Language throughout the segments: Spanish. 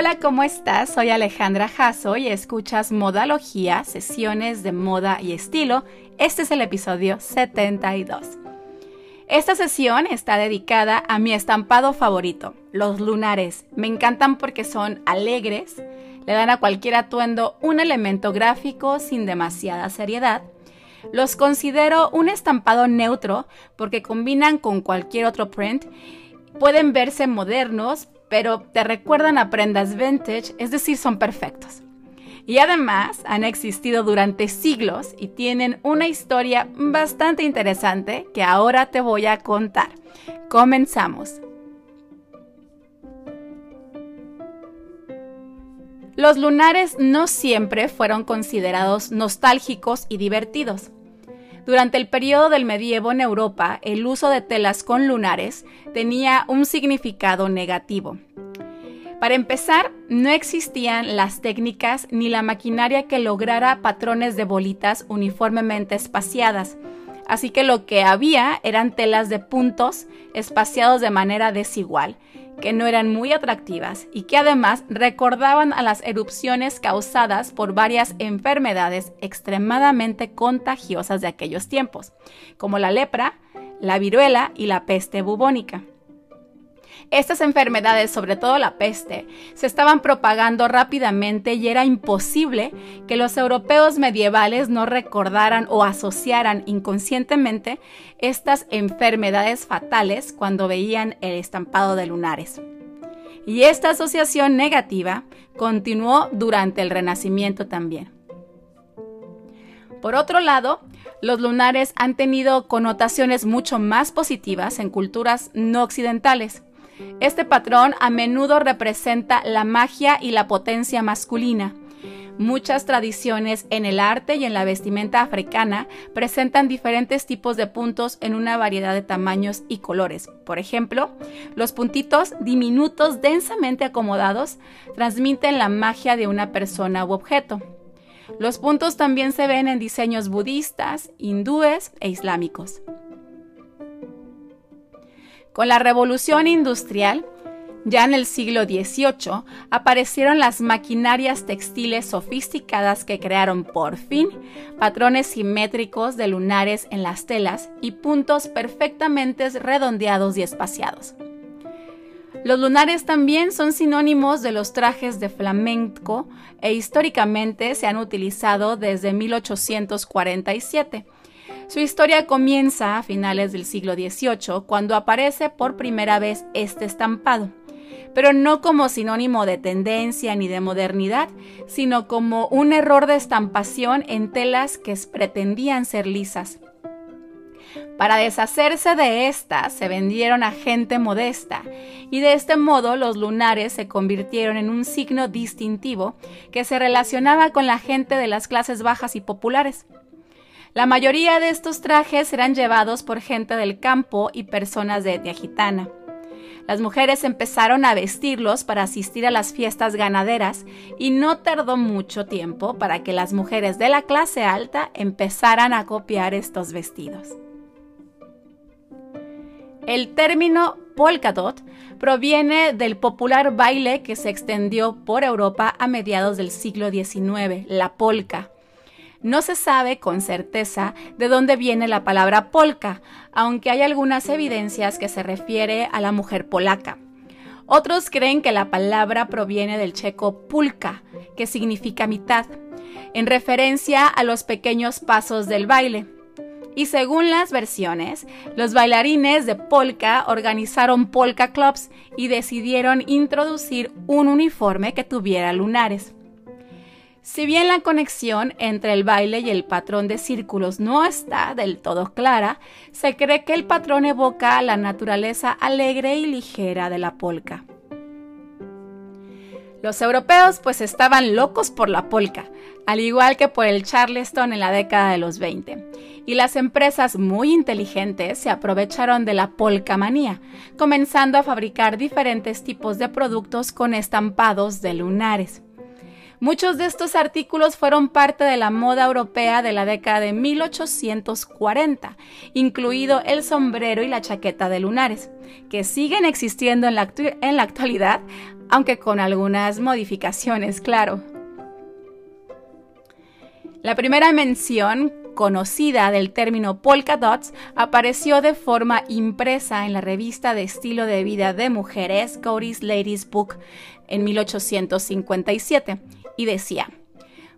Hola, ¿cómo estás? Soy Alejandra Jasso y escuchas Modalogía, sesiones de moda y estilo. Este es el episodio 72. Esta sesión está dedicada a mi estampado favorito, los lunares. Me encantan porque son alegres, le dan a cualquier atuendo un elemento gráfico sin demasiada seriedad. Los considero un estampado neutro porque combinan con cualquier otro print. Pueden verse modernos, pero te recuerdan a prendas vintage, es decir, son perfectos. Y además han existido durante siglos y tienen una historia bastante interesante que ahora te voy a contar. Comenzamos. Los lunares no siempre fueron considerados nostálgicos y divertidos. Durante el periodo del medievo en Europa, el uso de telas con lunares tenía un significado negativo. Para empezar, no existían las técnicas ni la maquinaria que lograra patrones de bolitas uniformemente espaciadas, así que lo que había eran telas de puntos espaciados de manera desigual, que no eran muy atractivas y que además recordaban a las erupciones causadas por varias enfermedades extremadamente contagiosas de aquellos tiempos, como la lepra, la viruela y la peste bubónica. Estas enfermedades, sobre todo la peste, se estaban propagando rápidamente y era imposible que los europeos medievales no recordaran o asociaran inconscientemente estas enfermedades fatales cuando veían el estampado de lunares. Y esta asociación negativa continuó durante el Renacimiento también. Por otro lado, los lunares han tenido connotaciones mucho más positivas en culturas no occidentales. Este patrón a menudo representa la magia y la potencia masculina. Muchas tradiciones en el arte y en la vestimenta africana presentan diferentes tipos de puntos en una variedad de tamaños y colores. Por ejemplo, los puntitos diminutos densamente acomodados transmiten la magia de una persona u objeto. Los puntos también se ven en diseños budistas, hindúes e islámicos. Con la revolución industrial, ya en el siglo XVIII aparecieron las maquinarias textiles sofisticadas que crearon por fin patrones simétricos de lunares en las telas y puntos perfectamente redondeados y espaciados. Los lunares también son sinónimos de los trajes de flamenco e históricamente se han utilizado desde 1847 su historia comienza a finales del siglo XVIII, cuando aparece por primera vez este estampado, pero no como sinónimo de tendencia ni de modernidad, sino como un error de estampación en telas que pretendían ser lisas. Para deshacerse de estas se vendieron a gente modesta y de este modo los lunares se convirtieron en un signo distintivo que se relacionaba con la gente de las clases bajas y populares. La mayoría de estos trajes eran llevados por gente del campo y personas de etnia gitana. Las mujeres empezaron a vestirlos para asistir a las fiestas ganaderas y no tardó mucho tiempo para que las mujeres de la clase alta empezaran a copiar estos vestidos. El término polka dot proviene del popular baile que se extendió por Europa a mediados del siglo XIX, la polka no se sabe con certeza de dónde viene la palabra polka, aunque hay algunas evidencias que se refiere a la mujer polaca. Otros creen que la palabra proviene del checo pulka, que significa mitad, en referencia a los pequeños pasos del baile. Y según las versiones, los bailarines de polka organizaron polka clubs y decidieron introducir un uniforme que tuviera lunares. Si bien la conexión entre el baile y el patrón de círculos no está del todo clara, se cree que el patrón evoca la naturaleza alegre y ligera de la polka. Los europeos pues estaban locos por la polka, al igual que por el charleston en la década de los 20, y las empresas muy inteligentes se aprovecharon de la polka manía, comenzando a fabricar diferentes tipos de productos con estampados de lunares. Muchos de estos artículos fueron parte de la moda europea de la década de 1840, incluido el sombrero y la chaqueta de lunares, que siguen existiendo en la, actualidad, aunque con algunas modificaciones, claro. La primera mención conocida del término polka dots apareció de forma impresa en la revista de estilo de vida de mujeres Cody's Ladies Book en 1857 y decía,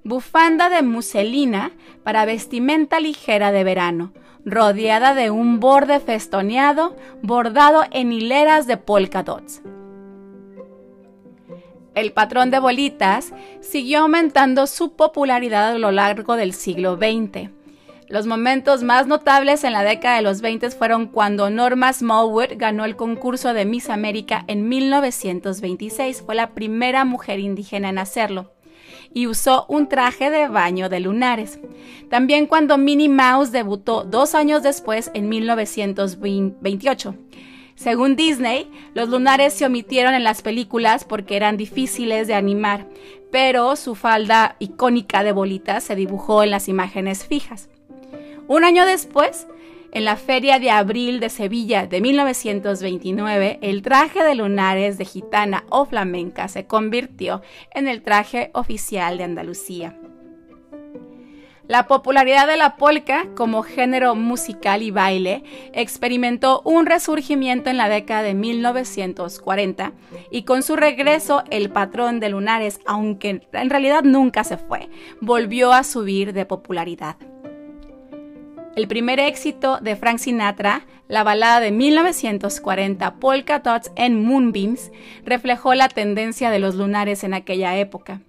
bufanda de muselina para vestimenta ligera de verano, rodeada de un borde festoneado bordado en hileras de polka dots. El patrón de bolitas siguió aumentando su popularidad a lo largo del siglo XX. Los momentos más notables en la década de los 20 fueron cuando Norma Smallwood ganó el concurso de Miss América en 1926. Fue la primera mujer indígena en hacerlo. Y usó un traje de baño de lunares. También cuando Minnie Mouse debutó dos años después en 1928. Según Disney, los lunares se omitieron en las películas porque eran difíciles de animar, pero su falda icónica de bolitas se dibujó en las imágenes fijas. Un año después, en la Feria de Abril de Sevilla de 1929, el traje de lunares de gitana o flamenca se convirtió en el traje oficial de Andalucía. La popularidad de la polka como género musical y baile experimentó un resurgimiento en la década de 1940 y con su regreso el patrón de lunares, aunque en realidad nunca se fue, volvió a subir de popularidad. El primer éxito de Frank Sinatra, la balada de 1940 Polka Dots en Moonbeams, reflejó la tendencia de los lunares en aquella época.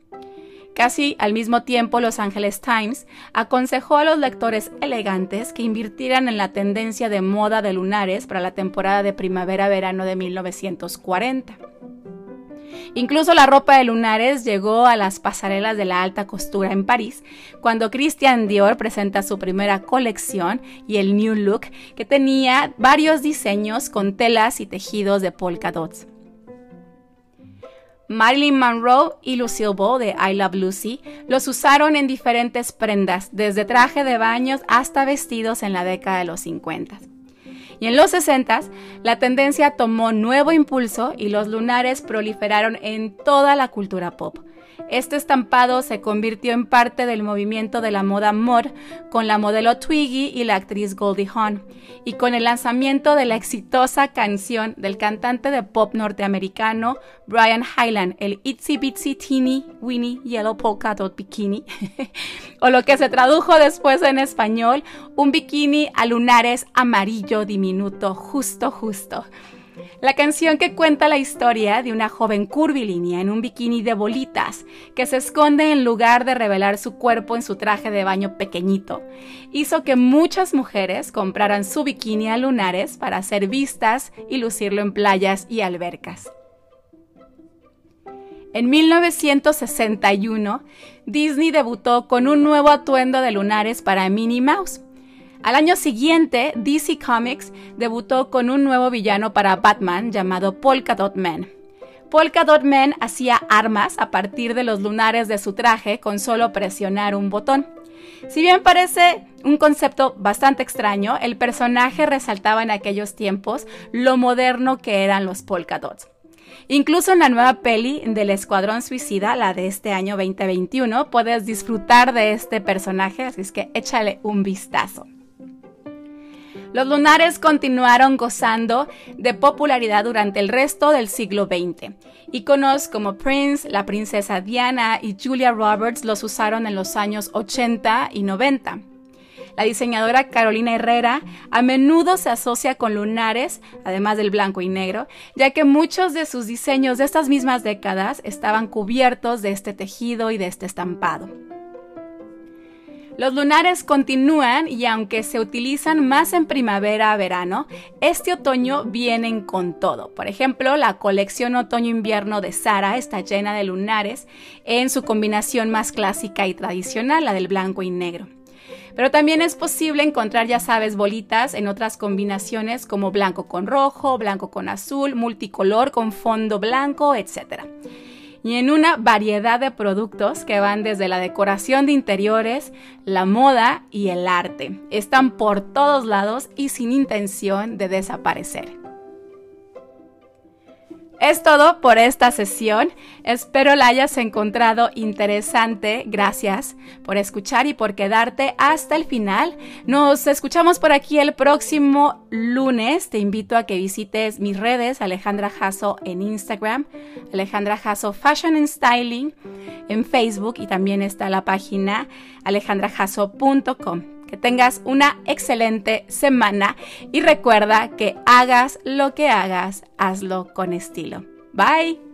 Casi al mismo tiempo, Los Angeles Times aconsejó a los lectores elegantes que invirtieran en la tendencia de moda de lunares para la temporada de primavera-verano de 1940. Incluso la ropa de lunares llegó a las pasarelas de la alta costura en París, cuando Christian Dior presenta su primera colección y el New Look, que tenía varios diseños con telas y tejidos de polka dots. Marilyn Monroe y Lucille Ball de I Love Lucy los usaron en diferentes prendas, desde traje de baños hasta vestidos en la década de los 50. Y en los 60 la tendencia tomó nuevo impulso y los lunares proliferaron en toda la cultura pop. Este estampado se convirtió en parte del movimiento de la moda mod con la modelo Twiggy y la actriz Goldie Hawn, y con el lanzamiento de la exitosa canción del cantante de pop norteamericano Brian Hyland, el Itsy Bitsy Teeny Winnie Yellow Polka Dot Bikini, o lo que se tradujo después en español, un bikini a lunares amarillo diminuto, justo justo. La canción que cuenta la historia de una joven curvilínea en un bikini de bolitas que se esconde en lugar de revelar su cuerpo en su traje de baño pequeñito, hizo que muchas mujeres compraran su bikini a lunares para ser vistas y lucirlo en playas y albercas. En 1961, Disney debutó con un nuevo atuendo de lunares para Minnie Mouse al año siguiente, DC Comics debutó con un nuevo villano para Batman llamado Polka Dot Man. Polka Dot Man hacía armas a partir de los lunares de su traje con solo presionar un botón. Si bien parece un concepto bastante extraño, el personaje resaltaba en aquellos tiempos lo moderno que eran los polka dots. Incluso en la nueva peli del Escuadrón Suicida, la de este año 2021, puedes disfrutar de este personaje, así que échale un vistazo. Los lunares continuaron gozando de popularidad durante el resto del siglo XX. Iconos como Prince, la princesa Diana y Julia Roberts los usaron en los años 80 y 90. La diseñadora Carolina Herrera a menudo se asocia con lunares, además del blanco y negro, ya que muchos de sus diseños de estas mismas décadas estaban cubiertos de este tejido y de este estampado. Los lunares continúan y aunque se utilizan más en primavera a verano, este otoño vienen con todo. Por ejemplo, la colección otoño-invierno de Sara está llena de lunares en su combinación más clásica y tradicional, la del blanco y negro. Pero también es posible encontrar, ya sabes, bolitas en otras combinaciones como blanco con rojo, blanco con azul, multicolor con fondo blanco, etc y en una variedad de productos que van desde la decoración de interiores, la moda y el arte. Están por todos lados y sin intención de desaparecer. Es todo por esta sesión. Espero la hayas encontrado interesante. Gracias por escuchar y por quedarte hasta el final. Nos escuchamos por aquí el próximo lunes. Te invito a que visites mis redes, Alejandra Jasso en Instagram, Alejandra Jasso Fashion and Styling en Facebook y también está la página alejandrajasso.com. Que tengas una excelente semana y recuerda que hagas lo que hagas, hazlo con estilo. Bye.